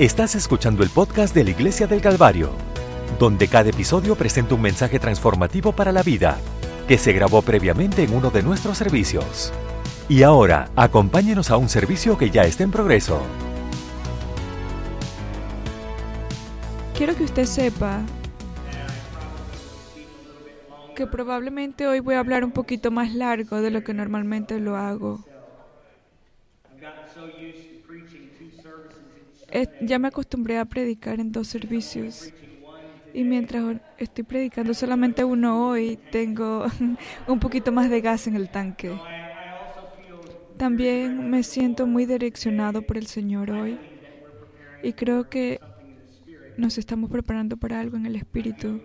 Estás escuchando el podcast de la Iglesia del Calvario, donde cada episodio presenta un mensaje transformativo para la vida, que se grabó previamente en uno de nuestros servicios. Y ahora, acompáñenos a un servicio que ya está en progreso. Quiero que usted sepa que probablemente hoy voy a hablar un poquito más largo de lo que normalmente lo hago. Ya me acostumbré a predicar en dos servicios y mientras estoy predicando solamente uno hoy, tengo un poquito más de gas en el tanque. También me siento muy direccionado por el Señor hoy y creo que nos estamos preparando para algo en el Espíritu.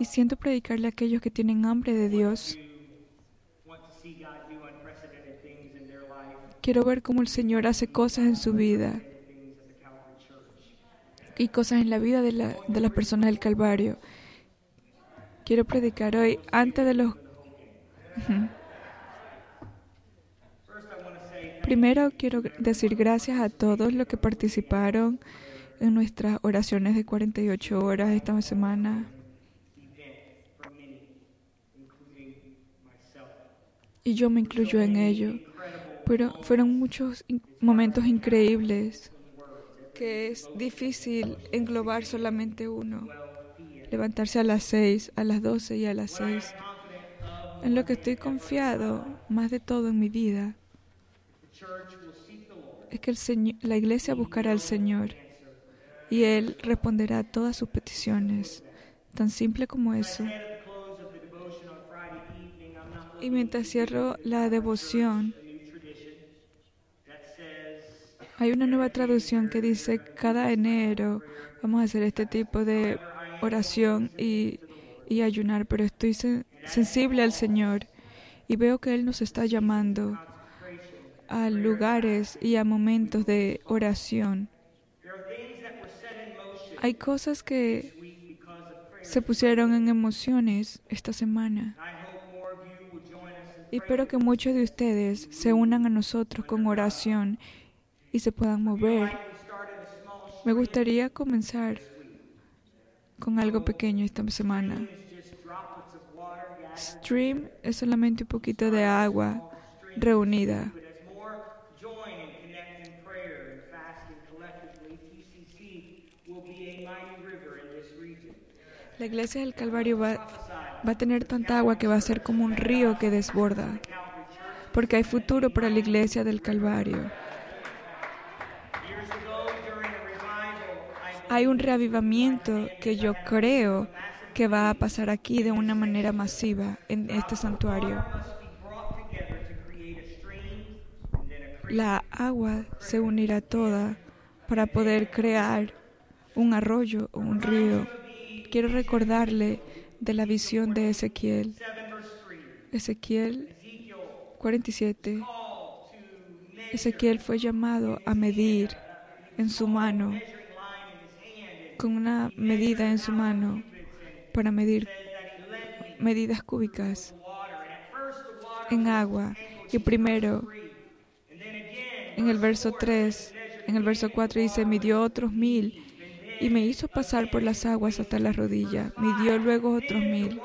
Y siento predicarle a aquellos que tienen hambre de Dios. Quiero ver cómo el Señor hace cosas en su vida y cosas en la vida de, la- de las personas del Calvario. Quiero predicar hoy antes de los... Primero quiero decir gracias a todos los que participaron en nuestras oraciones de 48 horas esta semana. Y yo me incluyo en ello. Fueron muchos momentos increíbles que es difícil englobar solamente uno. Levantarse a las 6, a las 12 y a las 6. En lo que estoy confiado, más de todo en mi vida, es que el Señor, la iglesia buscará al Señor y Él responderá a todas sus peticiones. Tan simple como eso. Y mientras cierro la devoción, hay una nueva traducción que dice, cada enero vamos a hacer este tipo de oración y, y ayunar, pero estoy sen- sensible al Señor y veo que Él nos está llamando a lugares y a momentos de oración. Hay cosas que se pusieron en emociones esta semana. Y espero que muchos de ustedes se unan a nosotros con oración y se puedan mover. Me gustaría comenzar con algo pequeño esta semana. Stream es solamente un poquito de agua reunida. La iglesia del Calvario va, va a tener tanta agua que va a ser como un río que desborda, porque hay futuro para la iglesia del Calvario. Hay un reavivamiento que yo creo que va a pasar aquí de una manera masiva en este santuario. La agua se unirá toda para poder crear un arroyo o un río. Quiero recordarle de la visión de Ezequiel. Ezequiel 47. Ezequiel fue llamado a medir en su mano, con una medida en su mano, para medir medidas cúbicas en agua. Y primero, en el verso 3, en el verso 4 dice, midió otros mil y me hizo pasar por las aguas hasta la rodilla. Midió luego otros mil.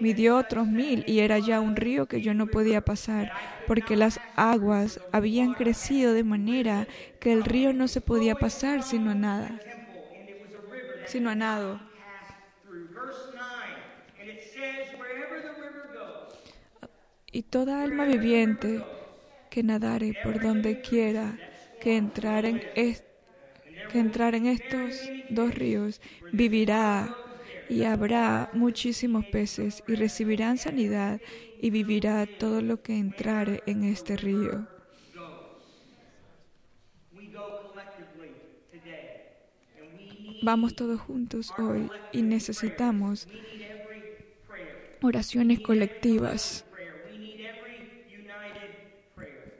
Midió otros mil y era ya un río que yo no podía pasar, porque las aguas habían crecido de manera que el río no se podía pasar sino a nada, sino a nado. Y toda alma viviente que nadare por donde quiera que entrar en que entrar en estos dos ríos vivirá y habrá muchísimos peces y recibirán sanidad y vivirá todo lo que entrare en este río. Vamos todos juntos hoy y necesitamos oraciones colectivas.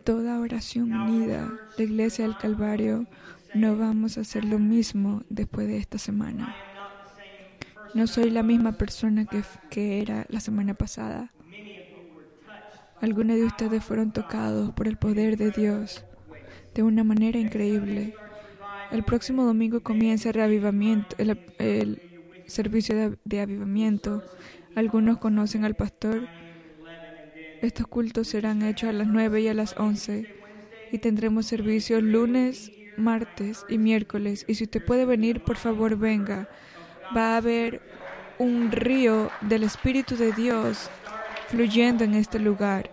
Toda oración unida, la Iglesia del Calvario, no vamos a hacer lo mismo después de esta semana. No soy la misma persona que, que era la semana pasada. Algunos de ustedes fueron tocados por el poder de Dios de una manera increíble. El próximo domingo comienza el reavivamiento, el, servicio de, de avivamiento. Algunos conocen al pastor. Estos cultos serán hechos a las 9 y a las 11 y tendremos servicios lunes, martes y miércoles. Y si usted puede venir, por favor venga. Va a haber un río del Espíritu de Dios fluyendo en este lugar.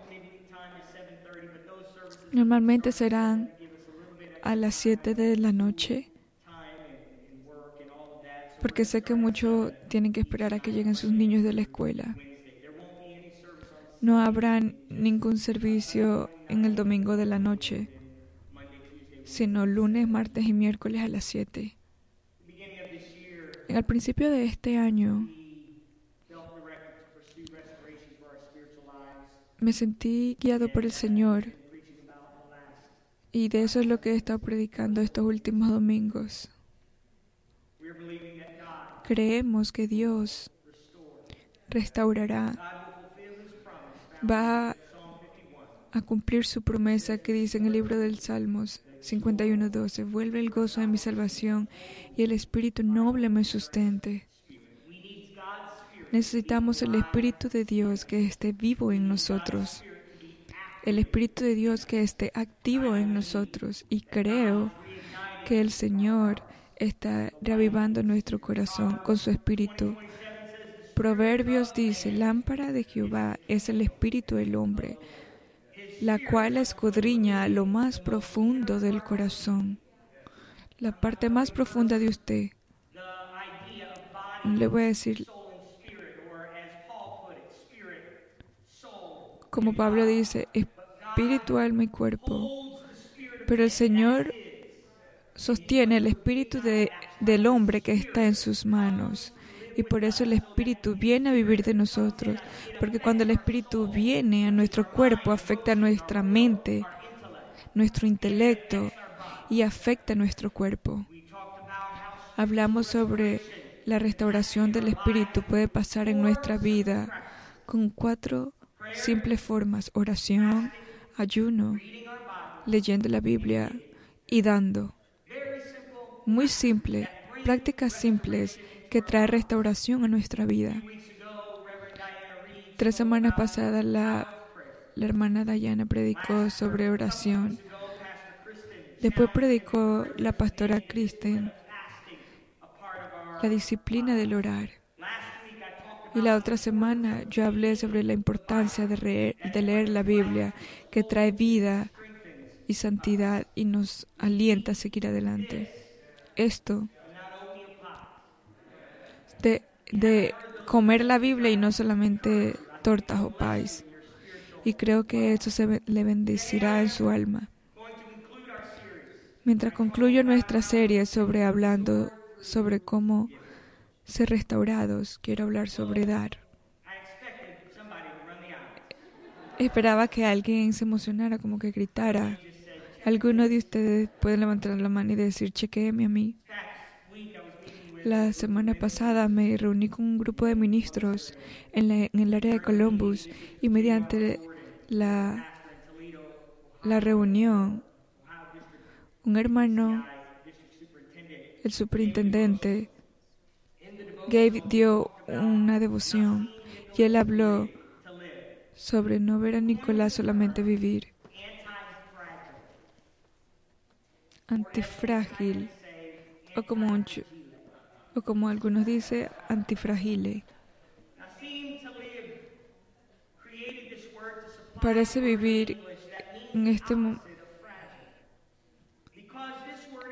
Normalmente serán a las 7 de la noche, porque sé que muchos tienen que esperar a que lleguen sus niños de la escuela. No habrá ningún servicio en el domingo de la noche, sino lunes, martes y miércoles a las 7. En el principio de este año, me sentí guiado por el Señor y de eso es lo que he estado predicando estos últimos domingos. Creemos que Dios restaurará, va a cumplir su promesa que dice en el libro del Salmos 51.12, vuelve el gozo de mi salvación y el espíritu noble me sustente. Necesitamos el Espíritu de Dios que esté vivo en nosotros el Espíritu de Dios que esté activo en nosotros y creo que el Señor está reavivando nuestro corazón con su Espíritu. Proverbios dice, lámpara de Jehová es el Espíritu del hombre, la cual escudriña lo más profundo del corazón, la parte más profunda de usted. Le voy a decir como Pablo dice, espíritu, alma y cuerpo. Pero el Señor sostiene el espíritu de, del hombre que está en sus manos. Y por eso el espíritu viene a vivir de nosotros. Porque cuando el espíritu viene a nuestro cuerpo, afecta a nuestra mente, nuestro intelecto y afecta a nuestro cuerpo. Hablamos sobre la restauración del espíritu puede pasar en nuestra vida con cuatro simples formas, oración, ayuno, leyendo la Biblia y dando. Muy simple, prácticas simples que traen restauración a nuestra vida. Tres semanas pasadas la, la hermana Dayana predicó sobre oración. Después predicó la pastora Kristen la disciplina del orar. Y la otra semana yo hablé sobre la importancia de, de leer la Biblia, que trae vida y santidad y nos alienta a seguir adelante. Esto de, de comer la Biblia y no solamente tortas o pais. Y creo que esto se le bendecirá en su alma. Mientras concluyo nuestra serie sobre hablando sobre cómo ser restaurados, quiero hablar sobre dar. Esperaba que alguien se emocionara, como que gritara. Alguno de ustedes puede levantar la mano y decir, chequeeme a mí. La semana pasada me reuní con un grupo de ministros en, en el área de Columbus y mediante la, la reunión, un hermano, el superintendente, Gabe dio una devoción y él habló sobre no ver a Nicolás solamente vivir. Antifrágil, o como, un, o como algunos dicen, antifragile. Parece vivir en este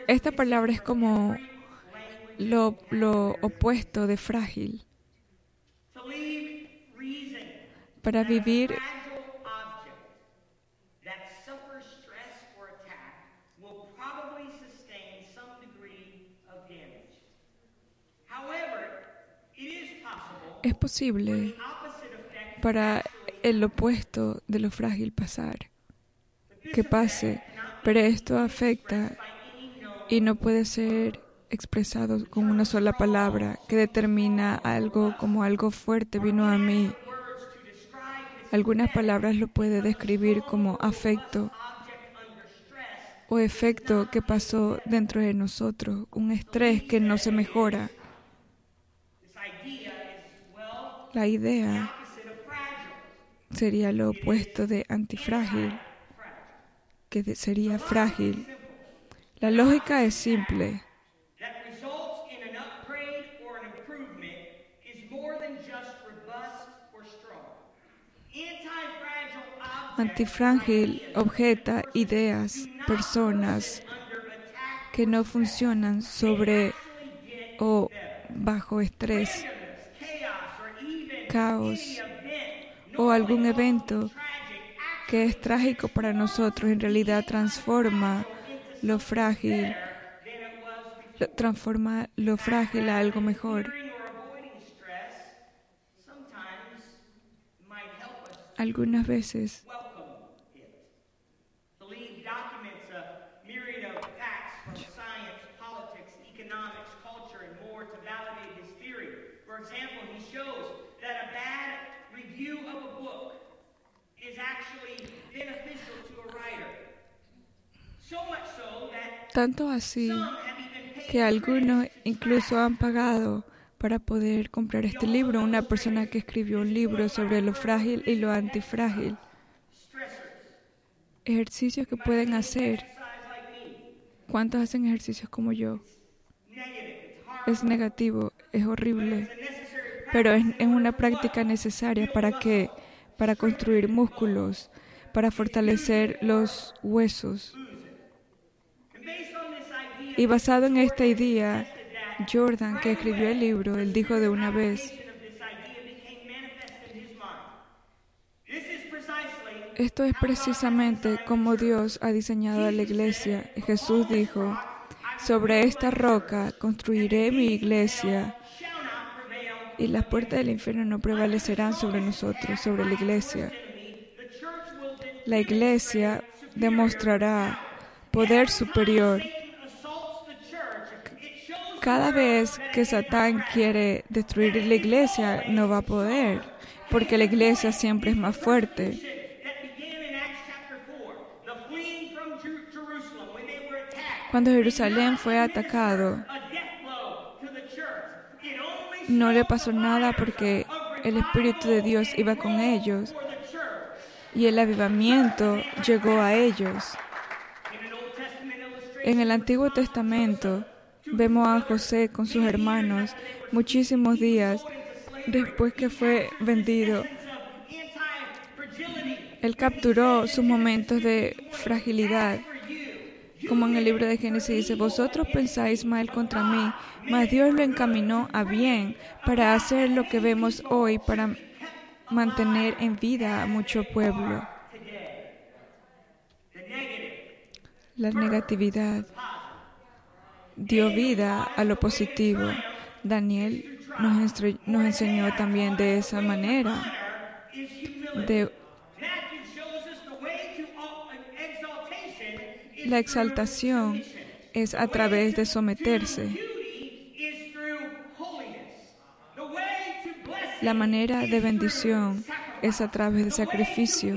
Esta palabra es como lo, lo opuesto de frágil. Para vivir es posible para el opuesto de lo frágil pasar, que pase, pero esto afecta y no puede ser expresado con una sola palabra que determina algo como algo fuerte vino a mí. Algunas palabras lo puede describir como afecto o efecto que pasó dentro de nosotros, un estrés que no se mejora. La idea sería lo opuesto de antifrágil, que sería frágil. La lógica es simple. Antifrágil objeta ideas, personas que no funcionan sobre o bajo estrés, caos o algún evento que es trágico para nosotros en realidad transforma lo frágil, transforma lo frágil a algo mejor. Algunas veces Tanto así que algunos incluso han pagado para poder comprar este libro. Una persona que escribió un libro sobre lo frágil y lo antifrágil. Ejercicios que pueden hacer. ¿Cuántos hacen ejercicios como yo? Es negativo, es horrible, pero es, es una práctica necesaria para que, para construir músculos, para fortalecer los huesos. Y basado en esta idea, Jordan, que escribió el libro, él dijo de una vez, esto es precisamente como Dios ha diseñado a la iglesia. Jesús dijo, sobre esta roca construiré mi iglesia y las puertas del infierno no prevalecerán sobre nosotros, sobre la iglesia. La iglesia demostrará poder superior cada vez que Satán quiere destruir la iglesia, no va a poder, porque la iglesia siempre es más fuerte. Cuando Jerusalén fue atacado, no le pasó nada porque el Espíritu de Dios iba con ellos y el avivamiento llegó a ellos. En el Antiguo Testamento, Vemos a José con sus hermanos muchísimos días después que fue vendido. Él capturó sus momentos de fragilidad. Como en el libro de Génesis dice, vosotros pensáis mal contra mí, mas Dios lo encaminó a bien para hacer lo que vemos hoy, para mantener en vida a mucho pueblo. La negatividad dio vida a lo positivo. Daniel nos, enseñó también de esa manera. La exaltación es a través de someterse. La manera de bendición es a través de sacrificio.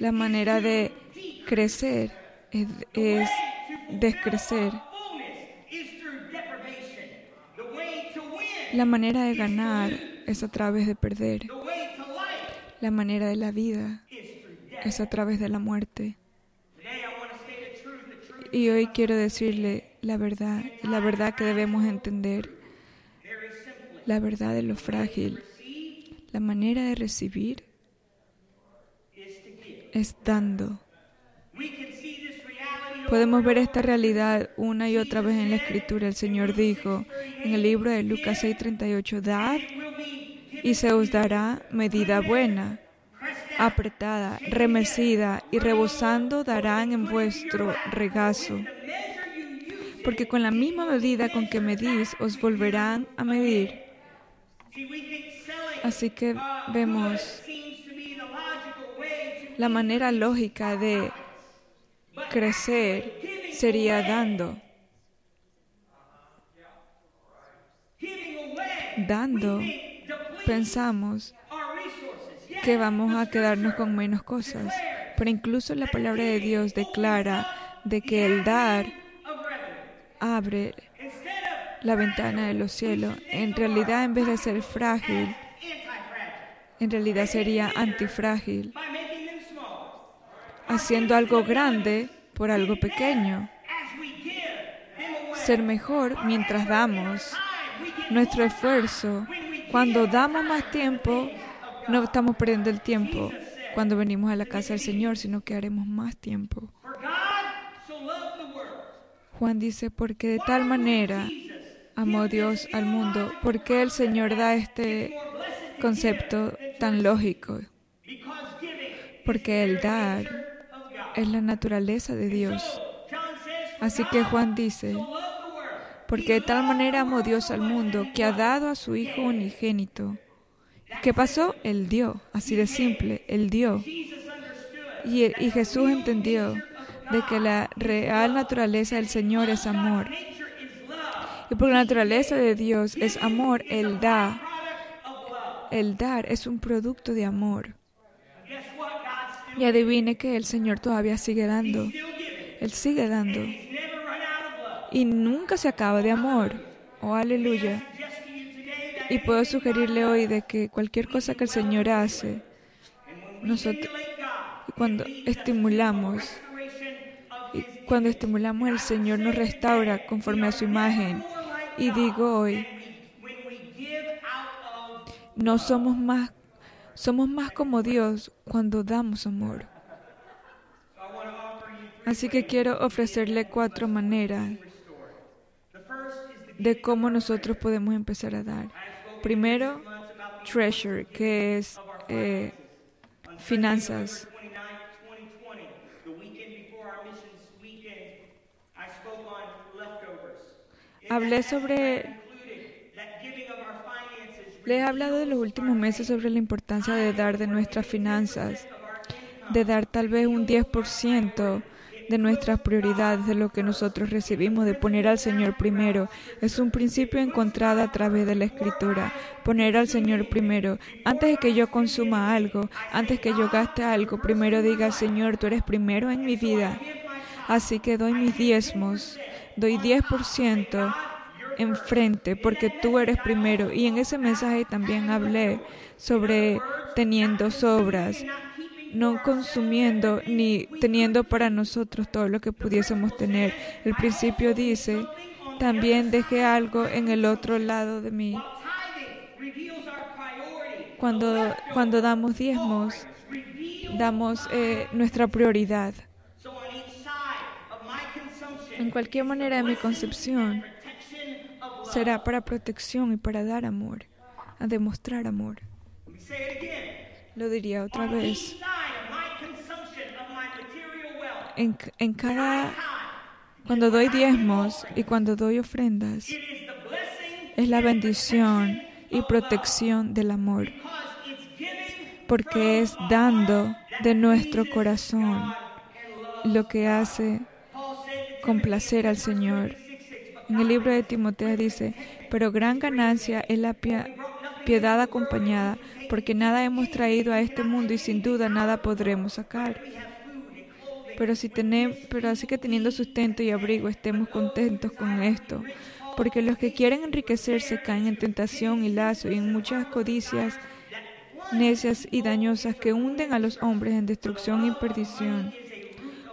La manera de crecer es descrecer. La manera de ganar es a través de perder. La manera de la vida es a través de la muerte. Y hoy quiero decirle la verdad, la verdad que debemos entender, la verdad de lo frágil. La manera de recibir es dando. Podemos ver esta realidad una y otra vez en la escritura. El Señor dijo en el libro de Lucas 6:38, dad y se os dará medida buena, apretada, remecida y rebosando darán en vuestro regazo. Porque con la misma medida con que medís os volverán a medir. Así que vemos la manera lógica de crecer sería dando. Dando, pensamos que vamos a quedarnos con menos cosas, pero incluso la palabra de Dios declara, de que el dar abre la ventana de los cielos. En realidad, en vez de ser frágil, en realidad sería antifrágil, haciendo algo grande por algo pequeño. Ser mejor mientras damos nuestro esfuerzo. Cuando damos más tiempo, no estamos perdiendo el tiempo cuando venimos a la casa del Señor, sino que haremos más tiempo. Juan dice, porque de tal manera amó Dios al mundo, porque el Señor da este concepto tan lógico, porque el dar es la naturaleza de Dios. Así que Juan dice, porque de tal manera amó Dios al mundo, que ha dado a su Hijo unigénito. ¿Qué pasó? Él dio, así de simple, Él dio. Y, y Jesús entendió de que la real naturaleza del Señor es amor. Y porque la naturaleza de Dios es amor, Él da. El dar es un producto de amor. Y adivine que el Señor todavía sigue dando. Él sigue dando. Y nunca se acaba de amor. Oh, aleluya. Y puedo sugerirle hoy de que cualquier cosa que el Señor hace, nosotros, cuando estimulamos, y cuando estimulamos, el Señor nos restaura conforme a su imagen. Y digo hoy, no somos más, somos más como Dios cuando damos amor. Así que quiero ofrecerle cuatro maneras de cómo nosotros podemos empezar a dar. Primero, treasure, que es eh, finanzas. Hablé sobre... Les he hablado de los últimos meses sobre la importancia de dar de nuestras finanzas, de dar tal vez un 10% de nuestras prioridades, de lo que nosotros recibimos, de poner al Señor primero. Es un principio encontrado a través de la Escritura. Poner al Señor primero. Antes de que yo consuma algo, antes que yo gaste algo, primero diga, Señor, tú eres primero en mi vida. Así que doy mis diezmos, doy 10% enfrente porque tú eres primero. Y en ese mensaje también hablé sobre teniendo sobras, no consumiendo ni teniendo para nosotros todo lo que pudiésemos tener. El principio dice, también dejé algo en el otro lado de mí. Cuando, cuando damos diezmos, damos eh, nuestra prioridad. En cualquier manera de mi concepción, será para protección y para dar amor, a demostrar amor. Lo diría otra vez. En, en cada, cuando doy diezmos y cuando doy ofrendas, es la bendición y protección del amor, porque es dando de nuestro corazón lo que hace complacer al Señor. En el libro de Timoteo dice, pero gran ganancia es la piedad acompañada, porque nada hemos traído a este mundo y sin duda nada podremos sacar. Pero, si pero así que teniendo sustento y abrigo estemos contentos con esto, porque los que quieren enriquecerse caen en tentación y lazo y en muchas codicias necias y dañosas que hunden a los hombres en destrucción y perdición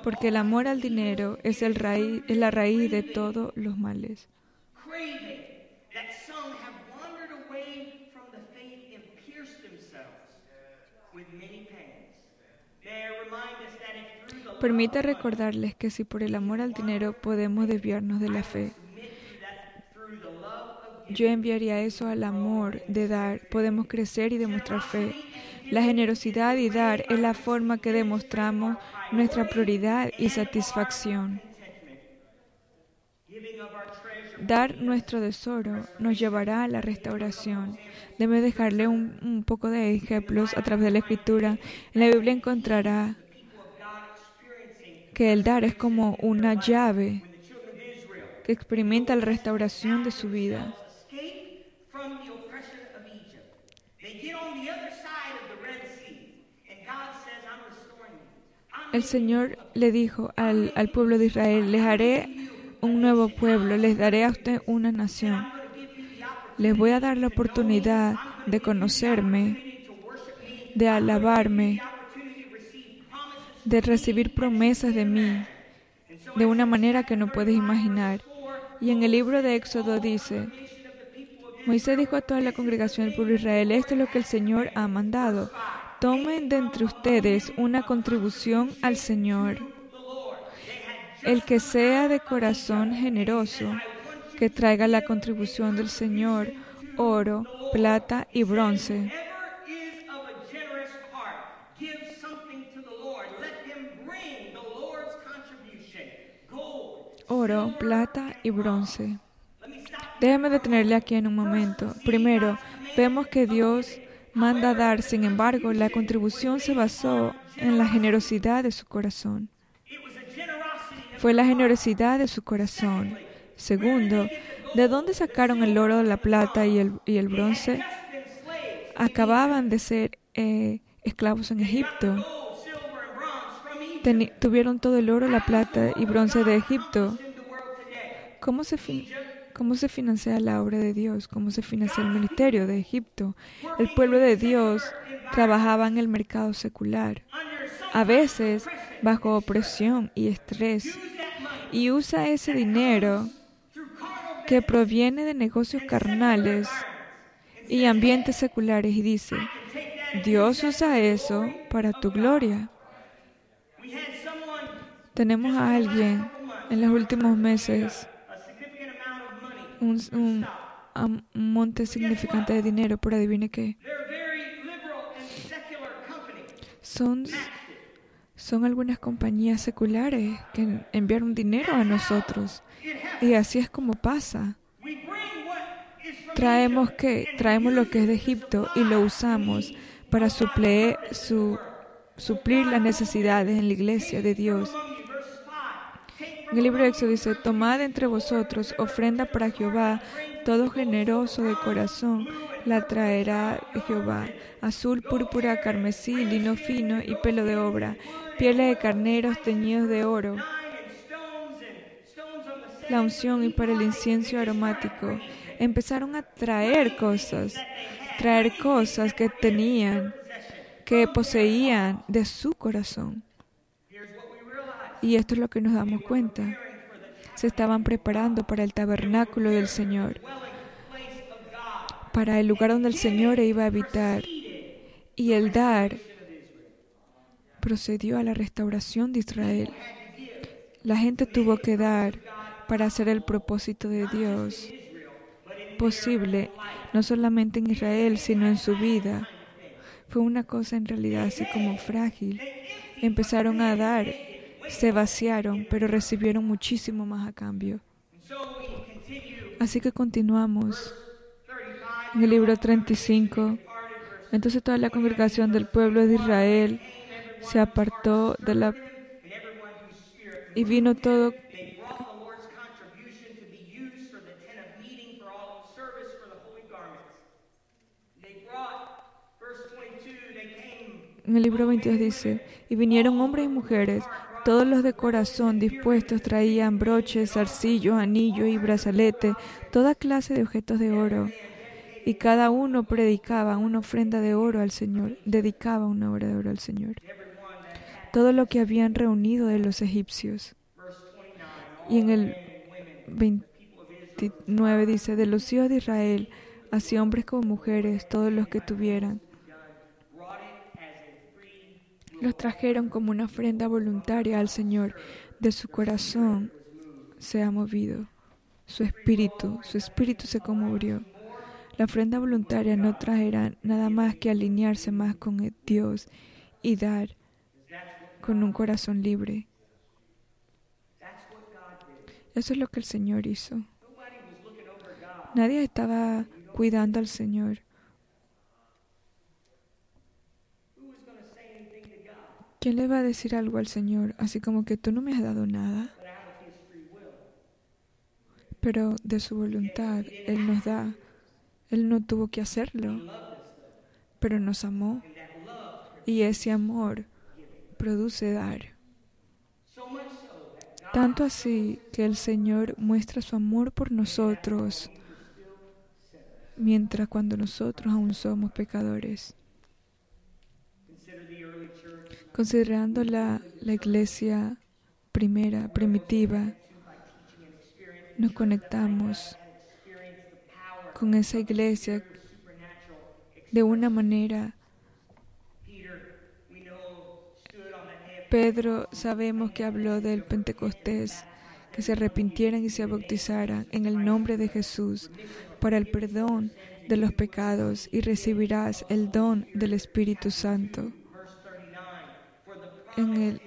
porque el amor al dinero es, el raíz, es la raíz de todos los males. Permite recordarles que si por el amor al dinero podemos desviarnos de la fe, yo enviaría eso al amor de dar. Podemos crecer y demostrar fe. La generosidad y dar es la forma que demostramos nuestra prioridad y satisfacción. Dar nuestro tesoro nos llevará a la restauración. Debe dejarle un, poco de ejemplos a través de la escritura. En la Biblia encontrará que el dar es como una llave que experimenta la restauración de su vida. El Señor le dijo al, al pueblo de Israel, les haré un nuevo pueblo, les daré a usted una nación. Les voy a dar la oportunidad de conocerme, de alabarme, de recibir promesas de mí de una manera que no puedes imaginar. Y en el libro de Éxodo dice, Moisés dijo a toda la congregación del pueblo de Israel, esto es lo que el Señor ha mandado. Tomen de entre ustedes una contribución al Señor. El que sea de corazón generoso, que traiga la contribución del Señor, oro, plata y bronce. Oro, plata y bronce. Déjeme detenerle aquí en un momento. Primero, vemos que Dios manda dar, sin embargo, la contribución se basó en la generosidad de su corazón. Fue la generosidad de su corazón. Segundo, ¿de dónde sacaron el oro, la plata y el, y el bronce? Acababan de ser eh, esclavos en Egipto. tuvieron todo el oro, la plata y bronce de Egipto. ¿Cómo se, ¿Cómo se financia la obra de Dios? ¿Cómo se financia el ministerio de Egipto? El pueblo de Dios trabajaba en el mercado secular, a veces bajo opresión y estrés, y usa ese dinero que proviene de negocios carnales y ambientes seculares y dice, Dios usa eso para tu gloria. Tenemos a alguien en los últimos meses un, monte significante de dinero, pero adivine qué. Son, son algunas compañías seculares que enviaron dinero a nosotros. Y así es como pasa. Traemos que traemos lo que es de Egipto y lo usamos para su, suplir las necesidades en la iglesia de Dios. En el libro de Éxodo dice, tomad entre vosotros ofrenda para Jehová, todo generoso de corazón la traerá Jehová, azul, púrpura, carmesí, lino fino y pelo de obra, pieles de carneros teñidos de oro, la unción y para el incienso aromático. Empezaron a traer cosas, traer cosas que tenían, que poseían de su corazón. Y esto es lo que nos damos cuenta. Se estaban preparando para el tabernáculo del Señor, para el lugar donde el Señor iba a habitar. Y el dar procedió a la restauración de Israel. La gente tuvo que dar para hacer el propósito de Dios posible, no solamente en Israel, sino en su vida. Fue una cosa en realidad así como frágil. Empezaron a dar se vaciaron, pero recibieron muchísimo más a cambio. Así que continuamos en el libro 35. Entonces toda la congregación del pueblo de Israel se apartó de la y vino todo En el libro 22 dice, y vinieron hombres y mujeres todos los de corazón dispuestos traían broches, zarcillos, anillos y brazaletes, toda clase de objetos de oro. Y cada uno predicaba una ofrenda de oro al Señor, dedicaba una obra de oro al Señor. Todo lo que habían reunido de los egipcios. Y en el 29 dice, de los hijos de Israel, así hombres como mujeres, todos los que tuvieran los trajeron como una ofrenda voluntaria al Señor. De su corazón se ha movido. Su espíritu, su espíritu se conmovió. La ofrenda voluntaria no traerá nada más que alinearse más con Dios y dar con un corazón libre. Eso es lo que el Señor hizo. Nadie estaba cuidando al Señor. ¿Quién le va a decir algo al Señor? Así como que tú no me has dado nada. Pero de su voluntad, Él nos da. Él no tuvo que hacerlo, pero nos amó. Y ese amor produce dar. Tanto así que el Señor muestra su amor por nosotros mientras cuando nosotros aún somos pecadores. Considerando la, la iglesia primera, primitiva, nos conectamos con esa iglesia de una manera. Pedro sabemos que habló del Pentecostés, que se arrepintieran y se bautizaran en el nombre de Jesús para el perdón de los pecados y recibirás el don del Espíritu Santo. En el,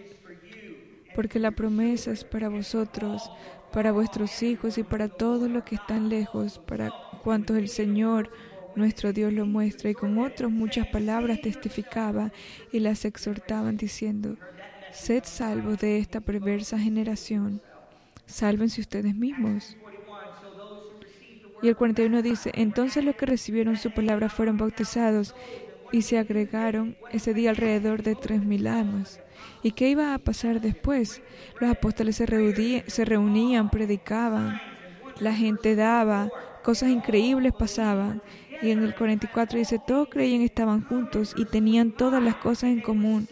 porque la promesa es para vosotros, para vuestros hijos y para todos los que están lejos, para cuantos el Señor nuestro Dios lo muestra. Y con otras muchas palabras testificaba y las exhortaban diciendo, sed salvos de esta perversa generación, sálvense ustedes mismos. Y el 41 dice, entonces los que recibieron su palabra fueron bautizados y se agregaron ese día alrededor de tres mil almas. ¿Y qué iba a pasar después? Los apóstoles se, reunían, se reunían, predicaban, la gente daba, cosas increíbles pasaban. Y en el 44 dice, todos creían estaban juntos y tenían todas las cosas en común.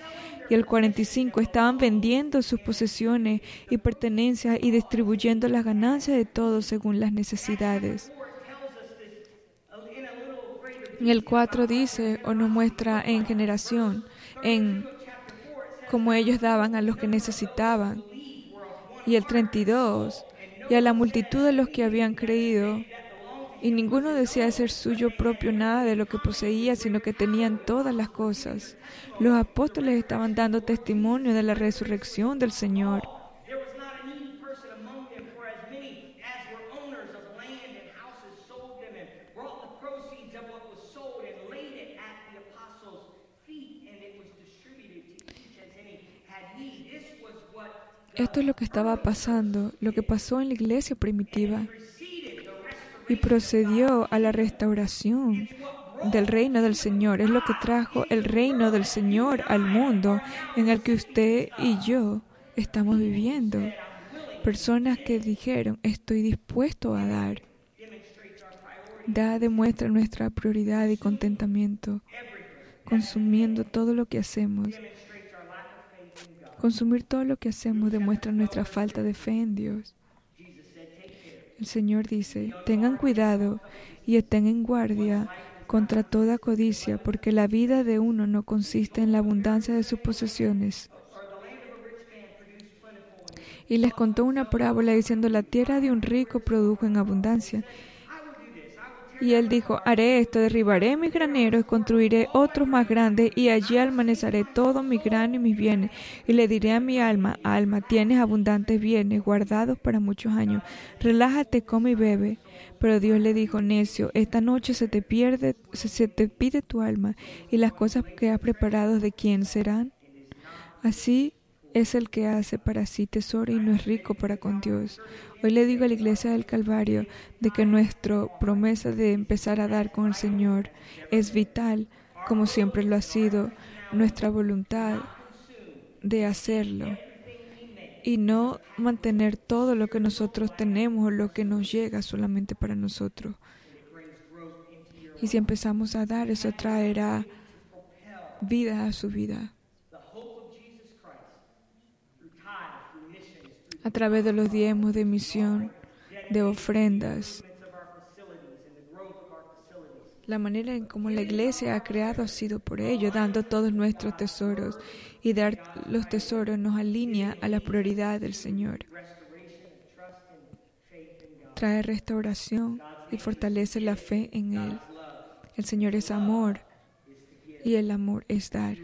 Y el 45 estaban vendiendo sus posesiones y pertenencias y distribuyendo las ganancias de todos según las necesidades. En el 4 dice o nos muestra en generación, en cómo ellos daban a los que necesitaban. Y el 32, y a la multitud de los que habían creído, y ninguno decía ser suyo propio nada de lo que poseía, sino que tenían todas las cosas. Los apóstoles estaban dando testimonio de la resurrección del Señor. Esto es lo que estaba pasando, lo que pasó en la iglesia primitiva y procedió a la restauración del reino del Señor. Es lo que trajo el reino del Señor al mundo en el que usted y yo estamos viviendo. Personas que dijeron, estoy dispuesto a dar. Da demuestra nuestra prioridad y contentamiento, consumiendo todo lo que hacemos. Consumir todo lo que hacemos demuestra nuestra falta de fe en Dios. El Señor dice, tengan cuidado y estén en guardia contra toda codicia, porque la vida de uno no consiste en la abundancia de sus posesiones. Y les contó una parábola diciendo, la tierra de un rico produjo en abundancia. Y él dijo, haré esto, derribaré mis graneros, construiré otros más grandes, y allí almacenaré todo mi grano y mis bienes. Y le diré a mi alma, alma, tienes abundantes bienes guardados para muchos años. Relájate, come y bebe. Pero Dios le dijo, necio, esta noche se te pierde, se te pide tu alma, y las cosas que has preparado, ¿de quién serán? Así es el que hace para sí tesoro y no es rico para con Dios. Hoy le digo a la iglesia del Calvario de que nuestra promesa de empezar a dar con el Señor es vital, como siempre lo ha sido, nuestra voluntad de hacerlo y no mantener todo lo que nosotros tenemos o lo que nos llega solamente para nosotros. Y si empezamos a dar, eso traerá vida a su vida. A través de los diezmos de misión, de ofrendas. La manera en cómo la iglesia ha creado ha sido por ello, dando todos nuestros tesoros. Y dar los tesoros nos alinea a la prioridad del Señor. Trae restauración y fortalece la fe en Él. El Señor es amor y el amor es dar.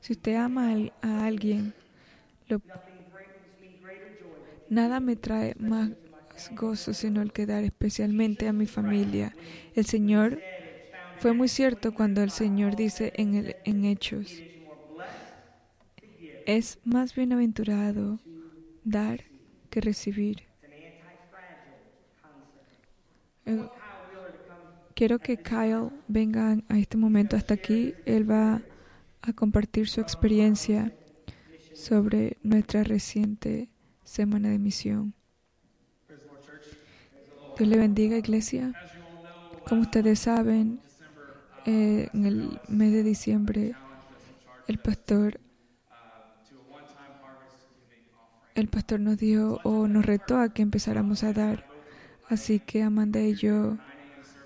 Si usted ama a alguien, lo Nada me trae más gozo sino el quedar especialmente a mi familia. El Señor fue muy cierto cuando el Señor dice en, el, en Hechos, es más bienaventurado dar que recibir. Eh, quiero que Kyle venga a este momento hasta aquí. Él va a compartir su experiencia sobre nuestra reciente semana de misión. Dios le bendiga, iglesia. Como ustedes saben, eh, en el mes de diciembre, el pastor, el pastor nos dijo o nos retó a que empezáramos a dar. Así que Amanda y yo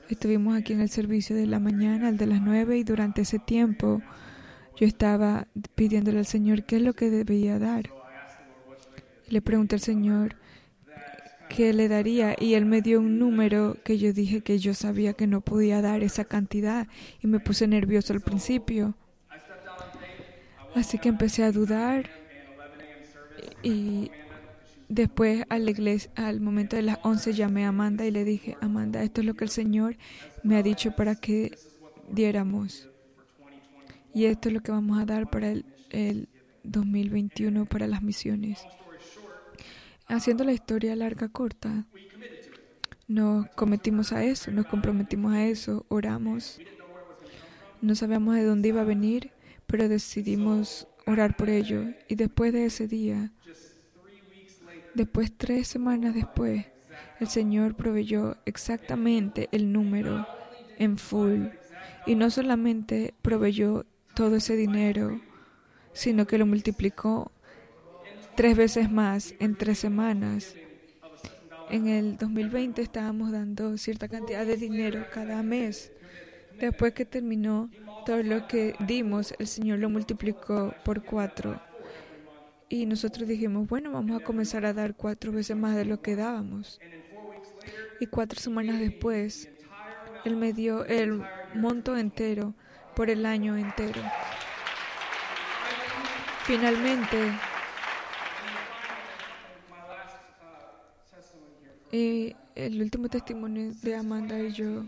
estuvimos aquí en el servicio de la mañana, el de las nueve, y durante ese tiempo yo estaba pidiéndole al Señor qué es lo que debía dar. Le pregunté al Señor qué le daría y Él me dio un número que yo dije que yo sabía que no podía dar esa cantidad y me puse nervioso al principio. Así que empecé a dudar y después al, iglesia, al momento de las 11 llamé a Amanda y le dije, Amanda, esto es lo que el Señor me ha dicho para que diéramos. Y esto es lo que vamos a dar para el, el 2021 para las misiones. Haciendo la historia larga corta, nos cometimos a eso, nos comprometimos a eso, oramos. No sabíamos de dónde iba a venir, pero decidimos orar por ello. Y después de ese día, después tres semanas después, el Señor proveyó exactamente el número en full. Y no solamente proveyó todo ese dinero, sino que lo multiplicó tres veces más en tres semanas. En el 2020 estábamos dando cierta cantidad de dinero cada mes. Después que terminó todo lo que dimos, el Señor lo multiplicó por cuatro. Y nosotros dijimos, bueno, vamos a comenzar a dar cuatro veces más de lo que dábamos. Y cuatro semanas después, Él me dio el monto entero por el año entero. Finalmente, eh, el último testimonio de Amanda y yo,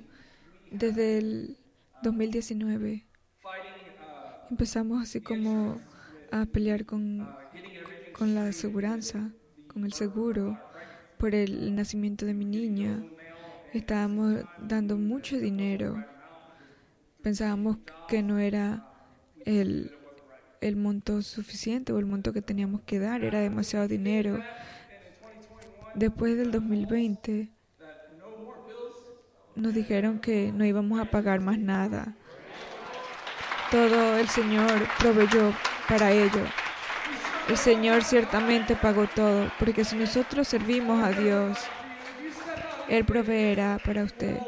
desde el 2019, empezamos así como a pelear con, con la aseguranza, con el seguro, por el nacimiento de mi niña. Estábamos dando mucho dinero pensábamos que no era el, el monto suficiente o el monto que teníamos que dar, era demasiado dinero. Después del 2020 nos dijeron que no íbamos a pagar más nada. Todo el Señor proveyó para ello. El Señor ciertamente pagó todo, porque si nosotros servimos a Dios, Él proveerá para usted.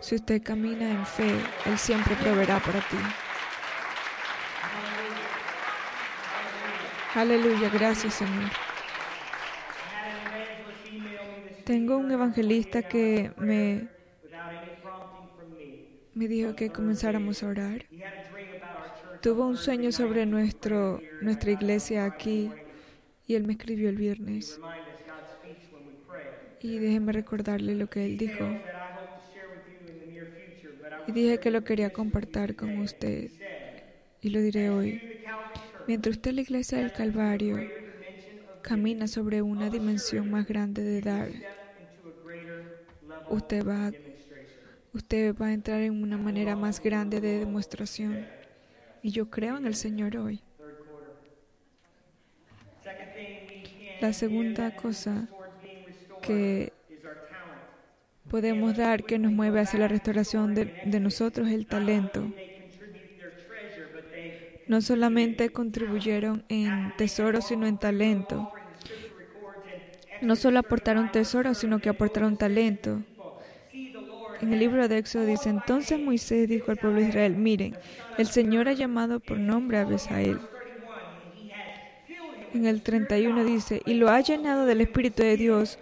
Si usted camina en fe, Él siempre proveerá para ti. Aleluya, gracias Señor. Tengo un evangelista que me, me dijo que comenzáramos a orar. Tuvo un sueño sobre nuestro, nuestra iglesia aquí y él me escribió el viernes. Y déjeme recordarle lo que él dijo y dije que lo quería compartir con usted y lo diré hoy. Mientras usted la iglesia del Calvario camina sobre una dimensión más grande de dar, usted va, usted va a entrar en una manera más grande de demostración. Y yo creo en el Señor hoy. La segunda cosa que podemos dar que nos mueve hacia la restauración de, nosotros el talento. No solamente contribuyeron en tesoro, sino en talento. No solo aportaron tesoro, sino que aportaron talento. En el libro de Éxodo dice, entonces Moisés dijo al pueblo de Israel, miren, el Señor ha llamado por nombre a Besael. En el 31 dice, y lo ha llenado del Espíritu de Dios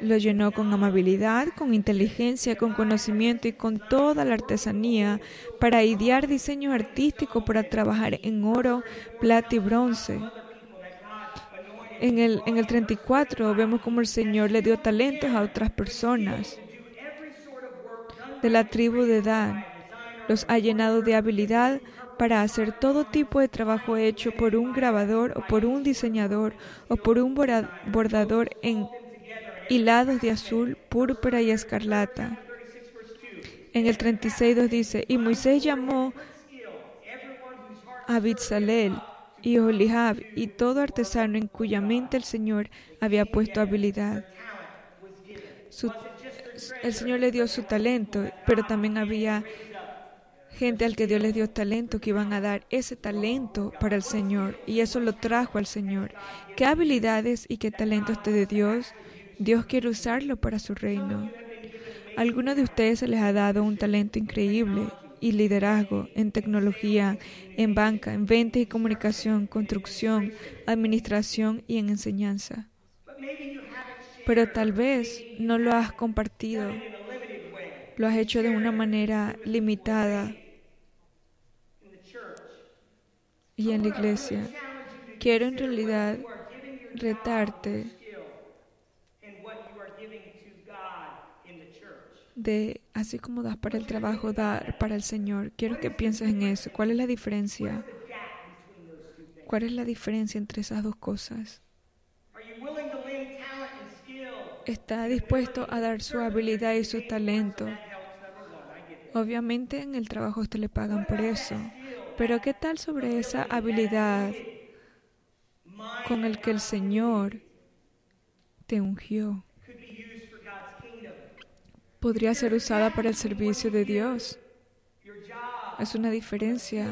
lo llenó con amabilidad, con inteligencia, con conocimiento y con toda la artesanía para idear diseños artísticos, para trabajar en oro, plata y bronce. En el, en el 34 vemos como el Señor le dio talentos a otras personas de la tribu de Dan. Los ha llenado de habilidad para hacer todo tipo de trabajo hecho por un grabador o por un diseñador o por un bordador en hilados de azul, púrpura y escarlata. En el 36 dice, y Moisés llamó a Bitzalel y Olihab y todo artesano en cuya mente el Señor había puesto habilidad. Su, el Señor le dio su talento, pero también había gente al que Dios les dio talento que iban a dar ese talento para el Señor y eso lo trajo al Señor. ¿Qué habilidades y qué talentos te de Dios? Dios quiere usarlo para su reino. algunos de ustedes se les ha dado un talento increíble y liderazgo en tecnología, en banca, en venta y comunicación, construcción, administración y en enseñanza. Pero tal vez no lo has compartido, lo has hecho de una manera limitada y en la iglesia. Quiero en realidad retarte de así como das para el trabajo, dar para el Señor. Quiero que pienses en eso. ¿Cuál es la diferencia? ¿Cuál es la diferencia entre esas dos cosas? ¿Está dispuesto a dar su habilidad y su talento? Obviamente en el trabajo usted le pagan por eso. Pero ¿qué tal sobre esa habilidad con el que el Señor te ungió? Podría ser usada para el servicio de Dios. Es una diferencia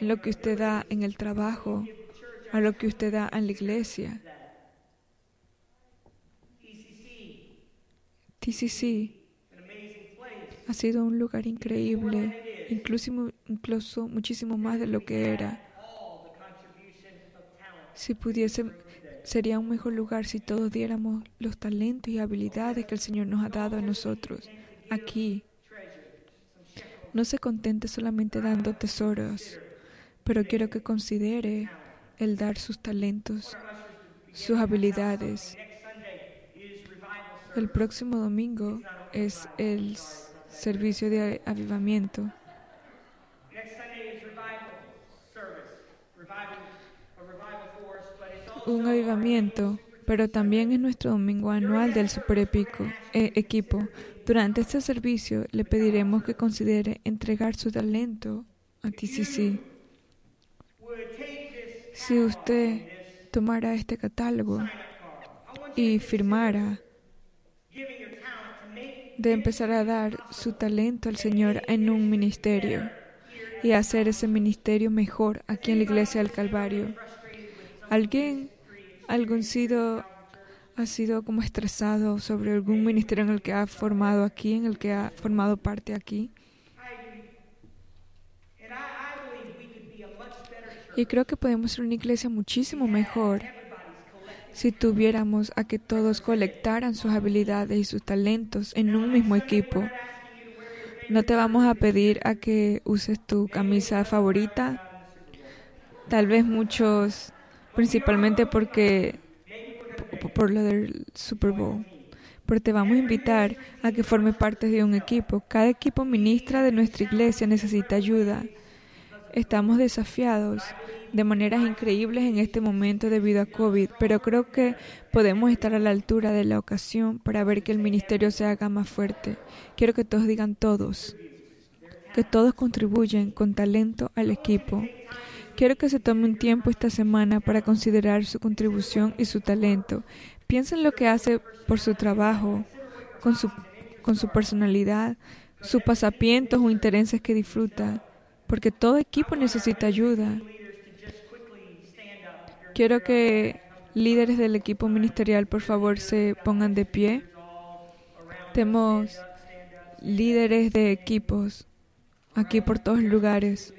en lo que usted da en el trabajo, a lo que usted da en la iglesia. TCC ha sido un lugar increíble incluso, incluso muchísimo más de lo que era. Si pudiese, sería un mejor lugar si todos diéramos los talentos y habilidades que el Señor nos ha dado a nosotros aquí. No se contente solamente dando tesoros, pero quiero que considere el dar sus talentos, sus habilidades. El próximo domingo es el servicio de avivamiento. un avivamiento, pero también es nuestro domingo anual del Super Epico, eh, Equipo. Durante este servicio le pediremos que considere entregar su talento a TCC. Si usted tomara este catálogo y firmara de empezar a dar su talento al Señor en un ministerio y hacer ese ministerio mejor aquí en la iglesia del Calvario. Alguien algún sido ha sido como estresado sobre algún ministerio en el que ha formado aquí, en el que ha formado parte aquí. Y creo que podemos ser una iglesia muchísimo mejor si tuviéramos a que todos colectaran sus habilidades y sus talentos en un mismo equipo. No te vamos a pedir a que uses tu camisa favorita. Tal vez muchos principalmente porque por lo del Super Bowl. Pero te vamos a invitar a que formes parte de un equipo. Cada equipo ministra de nuestra iglesia necesita ayuda. Estamos desafiados de maneras increíbles en este momento debido a COVID, pero creo que podemos estar a la altura de la ocasión para ver que el ministerio se haga más fuerte. Quiero que todos digan todos, que todos contribuyen con talento al equipo. Quiero que se tome un tiempo esta semana para considerar su contribución y su talento. Piensa en lo que hace por su trabajo, con su, con su personalidad, sus pasatiempos o intereses que disfruta, porque todo equipo necesita ayuda. Quiero que líderes del equipo ministerial, por favor, se pongan de pie. Tenemos líderes de equipos aquí por todos lugares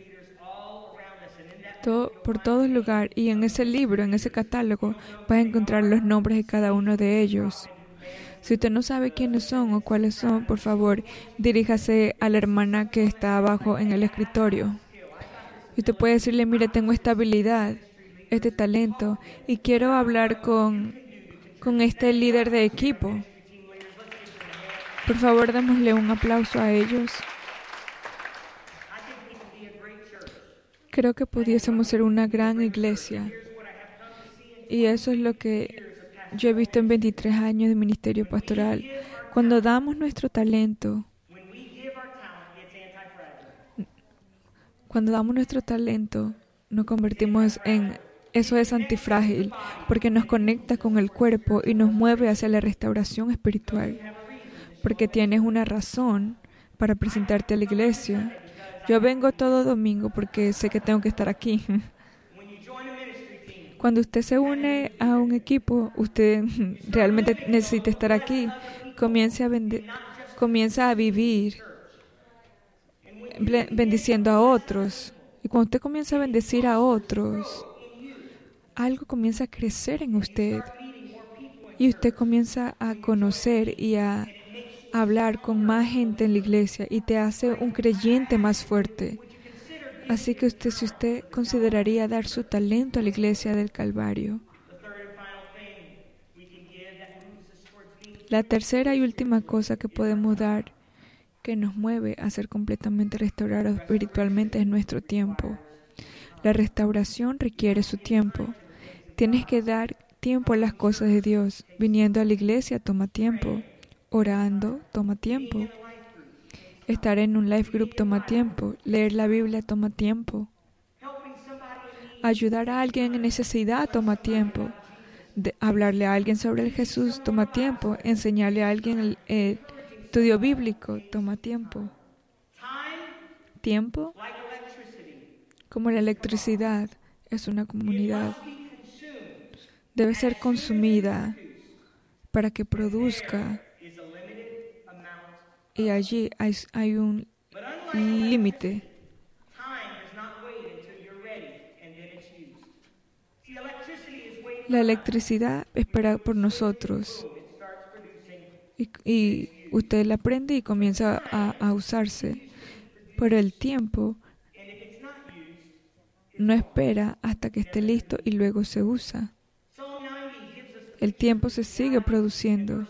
por todo lugar y en ese libro, en ese catálogo, vas a encontrar los nombres de cada uno de ellos. Si usted no sabe quiénes son o cuáles son, por favor, diríjase a la hermana que está abajo en el escritorio. Y usted puede decirle, mire, tengo esta habilidad, este talento, y quiero hablar con, con este líder de equipo. Por favor, démosle un aplauso a ellos. Creo que pudiésemos ser una gran iglesia. Y eso es lo que yo he visto en 23 años de ministerio pastoral. Cuando damos nuestro talento, cuando damos nuestro talento, nos convertimos en eso es antifrágil porque nos conecta con el cuerpo y nos mueve hacia la restauración espiritual. Porque tienes una razón para presentarte a la iglesia. Yo vengo todo domingo porque sé que tengo que estar aquí. Cuando usted se une a un equipo, usted realmente necesita estar aquí. Comienza a, comienza a vivir bendiciendo a otros. Y cuando usted comienza a bendecir a otros, algo comienza a crecer en usted y usted comienza a conocer y a hablar con más gente en la iglesia y te hace un creyente más fuerte. Así que usted, si usted consideraría dar su talento a la iglesia del Calvario. La tercera y última cosa que podemos dar que nos mueve a ser completamente restaurados espiritualmente es nuestro tiempo. La restauración requiere su tiempo. Tienes que dar tiempo a las cosas de Dios. Viniendo a la iglesia toma tiempo. Orando toma tiempo. Estar en un life group toma tiempo. Leer la Biblia toma tiempo. Ayudar a alguien en necesidad toma tiempo. hablarle a alguien sobre el Jesús toma tiempo. Enseñarle a alguien el, el estudio bíblico toma tiempo. Tiempo, como la electricidad, es una comunidad debe ser consumida para que produzca. Y allí hay, un límite. La electricidad espera por nosotros. Y, usted la prende y comienza a, a usarse. Pero el tiempo no espera hasta que esté listo y luego se usa. El tiempo se sigue produciendo.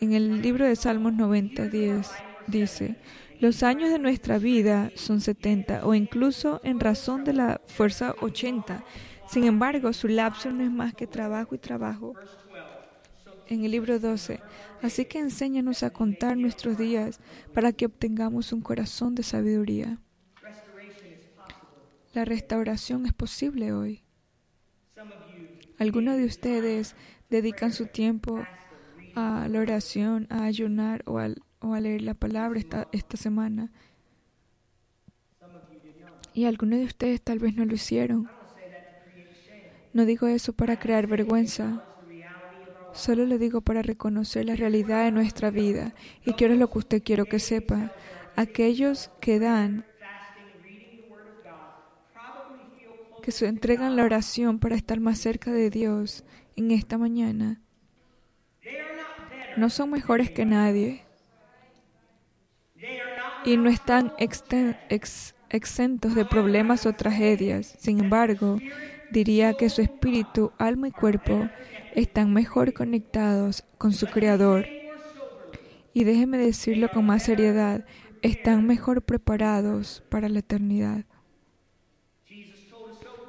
En el libro de Salmos 90, 10 dice, los años de nuestra vida son 70 o incluso en razón de la fuerza 80. Sin embargo, su lapso no es más que trabajo y trabajo. En el libro 12, así que enséñanos a contar nuestros días para que obtengamos un corazón de sabiduría. La restauración es posible hoy. Algunos de ustedes dedican su tiempo a la oración, a ayunar o, a leer la palabra esta, esta semana. Y algunos de ustedes tal vez no lo hicieron. No digo eso para crear vergüenza. Solo lo digo para reconocer la realidad de nuestra vida. Y quiero lo que usted quiero que sepa. Aquellos que dan que se entregan la oración para estar más cerca de Dios en esta mañana no son mejores que nadie y no están exentos de problemas o tragedias. Sin embargo, diría que su espíritu, alma y cuerpo están mejor conectados con su Creador. Y déjeme decirlo con más seriedad, están mejor preparados para la eternidad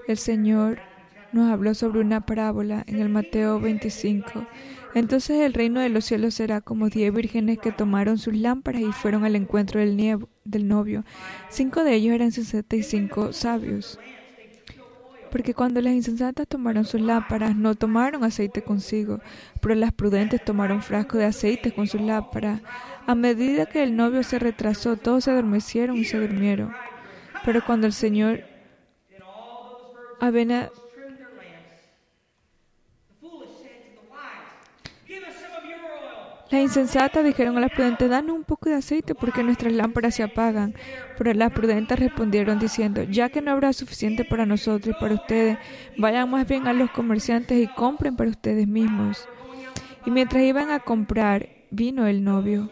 el Señor nos habló sobre una parábola en el Mateo 25. Entonces el reino de los cielos será como diez vírgenes que tomaron sus lámparas y fueron al encuentro del, novio. Cinco de ellos eran sesenta y cinco sabios. Porque cuando las insensatas tomaron sus lámparas, no tomaron aceite consigo, pero las prudentes tomaron frasco de aceite con sus lámparas. A medida que el novio se retrasó, todos se adormecieron y se durmieron. Pero cuando el Señor Avena Las insensatas dijeron a las prudentes, danos un poco de aceite porque nuestras lámparas se apagan. Pero las prudentes respondieron diciendo, ya que no habrá suficiente para nosotros y para ustedes, vayan más bien a los comerciantes y compren para ustedes mismos. Y mientras iban a comprar, vino el novio.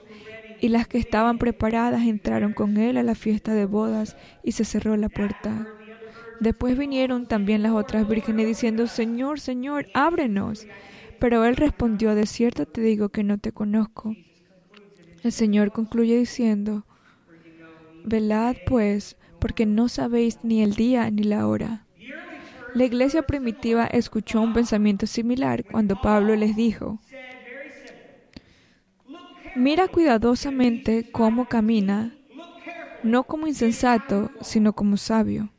Y las que estaban preparadas entraron con él a la fiesta de bodas y se cerró la puerta. Después vinieron también las otras vírgenes diciendo, Señor, Señor, ábrenos. Pero él respondió, de cierto te digo que no te conozco. El Señor concluye diciendo, Velad pues, porque no sabéis ni el día ni la hora. La iglesia primitiva escuchó un pensamiento similar cuando Pablo les dijo, Mira cuidadosamente cómo camina, no como insensato, sino como sabio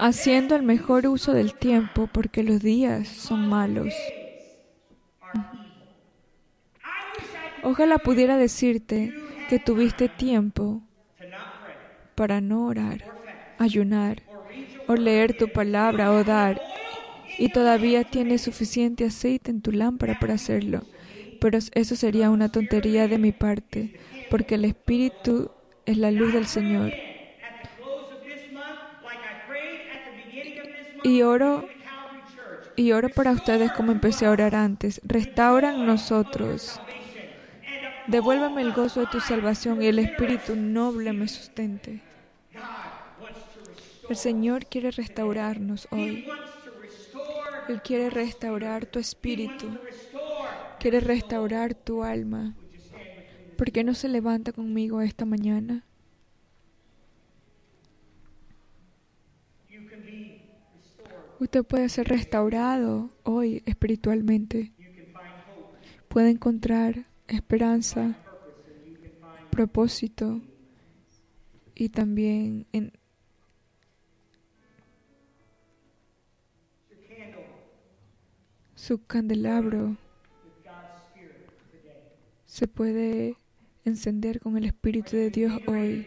haciendo el mejor uso del tiempo porque los días son malos. Ojalá pudiera decirte que tuviste tiempo para no orar, ayunar, o leer tu palabra o dar, y todavía tienes suficiente aceite en tu lámpara para hacerlo. Pero eso sería una tontería de mi parte, porque el Espíritu es la luz del Señor. Y oro y oro para ustedes como empecé a orar antes. Restauran nosotros. Devuélveme el gozo de tu salvación y el espíritu noble me sustente. El Señor quiere restaurarnos hoy. Él quiere restaurar tu espíritu. Quiere restaurar tu alma. ¿Por qué no se levanta conmigo esta mañana? Usted puede ser restaurado hoy espiritualmente. Puede encontrar esperanza, propósito y también en su candelabro se puede encender con el Espíritu de Dios hoy.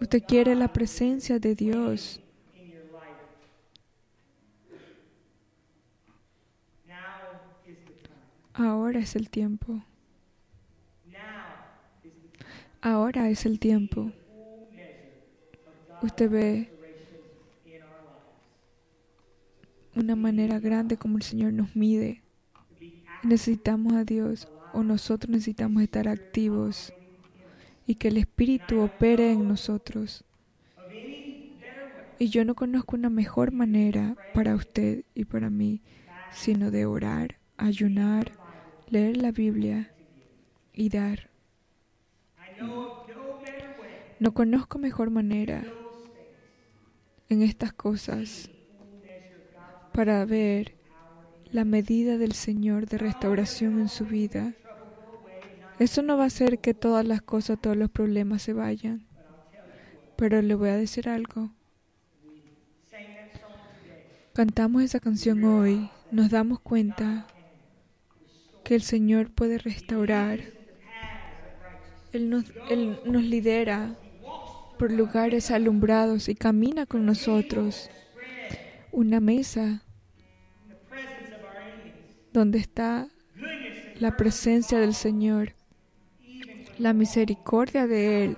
Usted quiere la presencia de Dios Ahora es el tiempo. Ahora es el tiempo. Usted ve una manera grande como el Señor nos mide. Necesitamos a Dios o nosotros necesitamos estar activos y que el Espíritu opere en nosotros. Y yo no conozco una mejor manera para usted y para mí, sino de orar, ayunar, leer la Biblia y dar. No conozco mejor manera en estas cosas para ver la medida del Señor de restauración en su vida. Eso no va a hacer que todas las cosas, todos los problemas se vayan. Pero le voy a decir algo. Cantamos esa canción hoy, nos damos cuenta que el Señor puede restaurar. Él nos, lidera por lugares alumbrados y camina con nosotros. Una mesa donde está la presencia del Señor. La misericordia de Él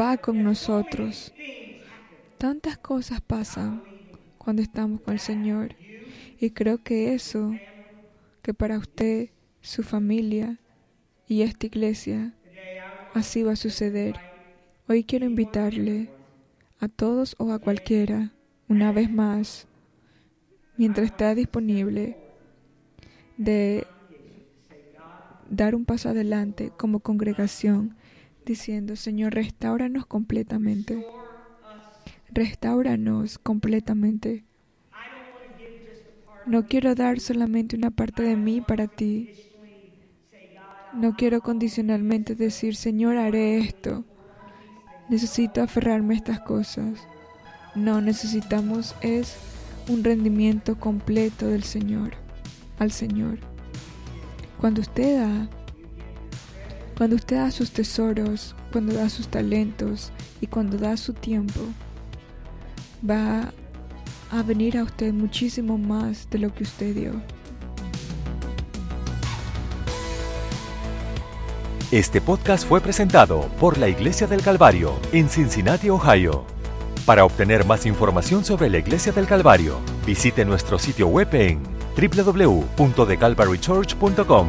va con nosotros. Tantas cosas pasan cuando estamos con el Señor. Y creo que eso que para usted, su familia y esta iglesia así va a suceder. Hoy quiero invitarle a todos o a cualquiera, una vez más, mientras está disponible, de dar un paso adelante como congregación, diciendo, Señor, restauranos completamente. Restauranos completamente. No quiero dar solamente una parte de mí para ti. No quiero condicionalmente decir, Señor, haré esto. Necesito aferrarme a estas cosas. No, necesitamos es un rendimiento completo del Señor, al Señor. Cuando usted da, cuando usted da sus tesoros, cuando da sus talentos y cuando da su tiempo, va a venir a usted muchísimo más de lo que usted dio. Este podcast fue presentado por la Iglesia del Calvario en Cincinnati, Ohio. Para obtener más información sobre la Iglesia del Calvario, visite nuestro sitio web en www.thecalvarychurch.com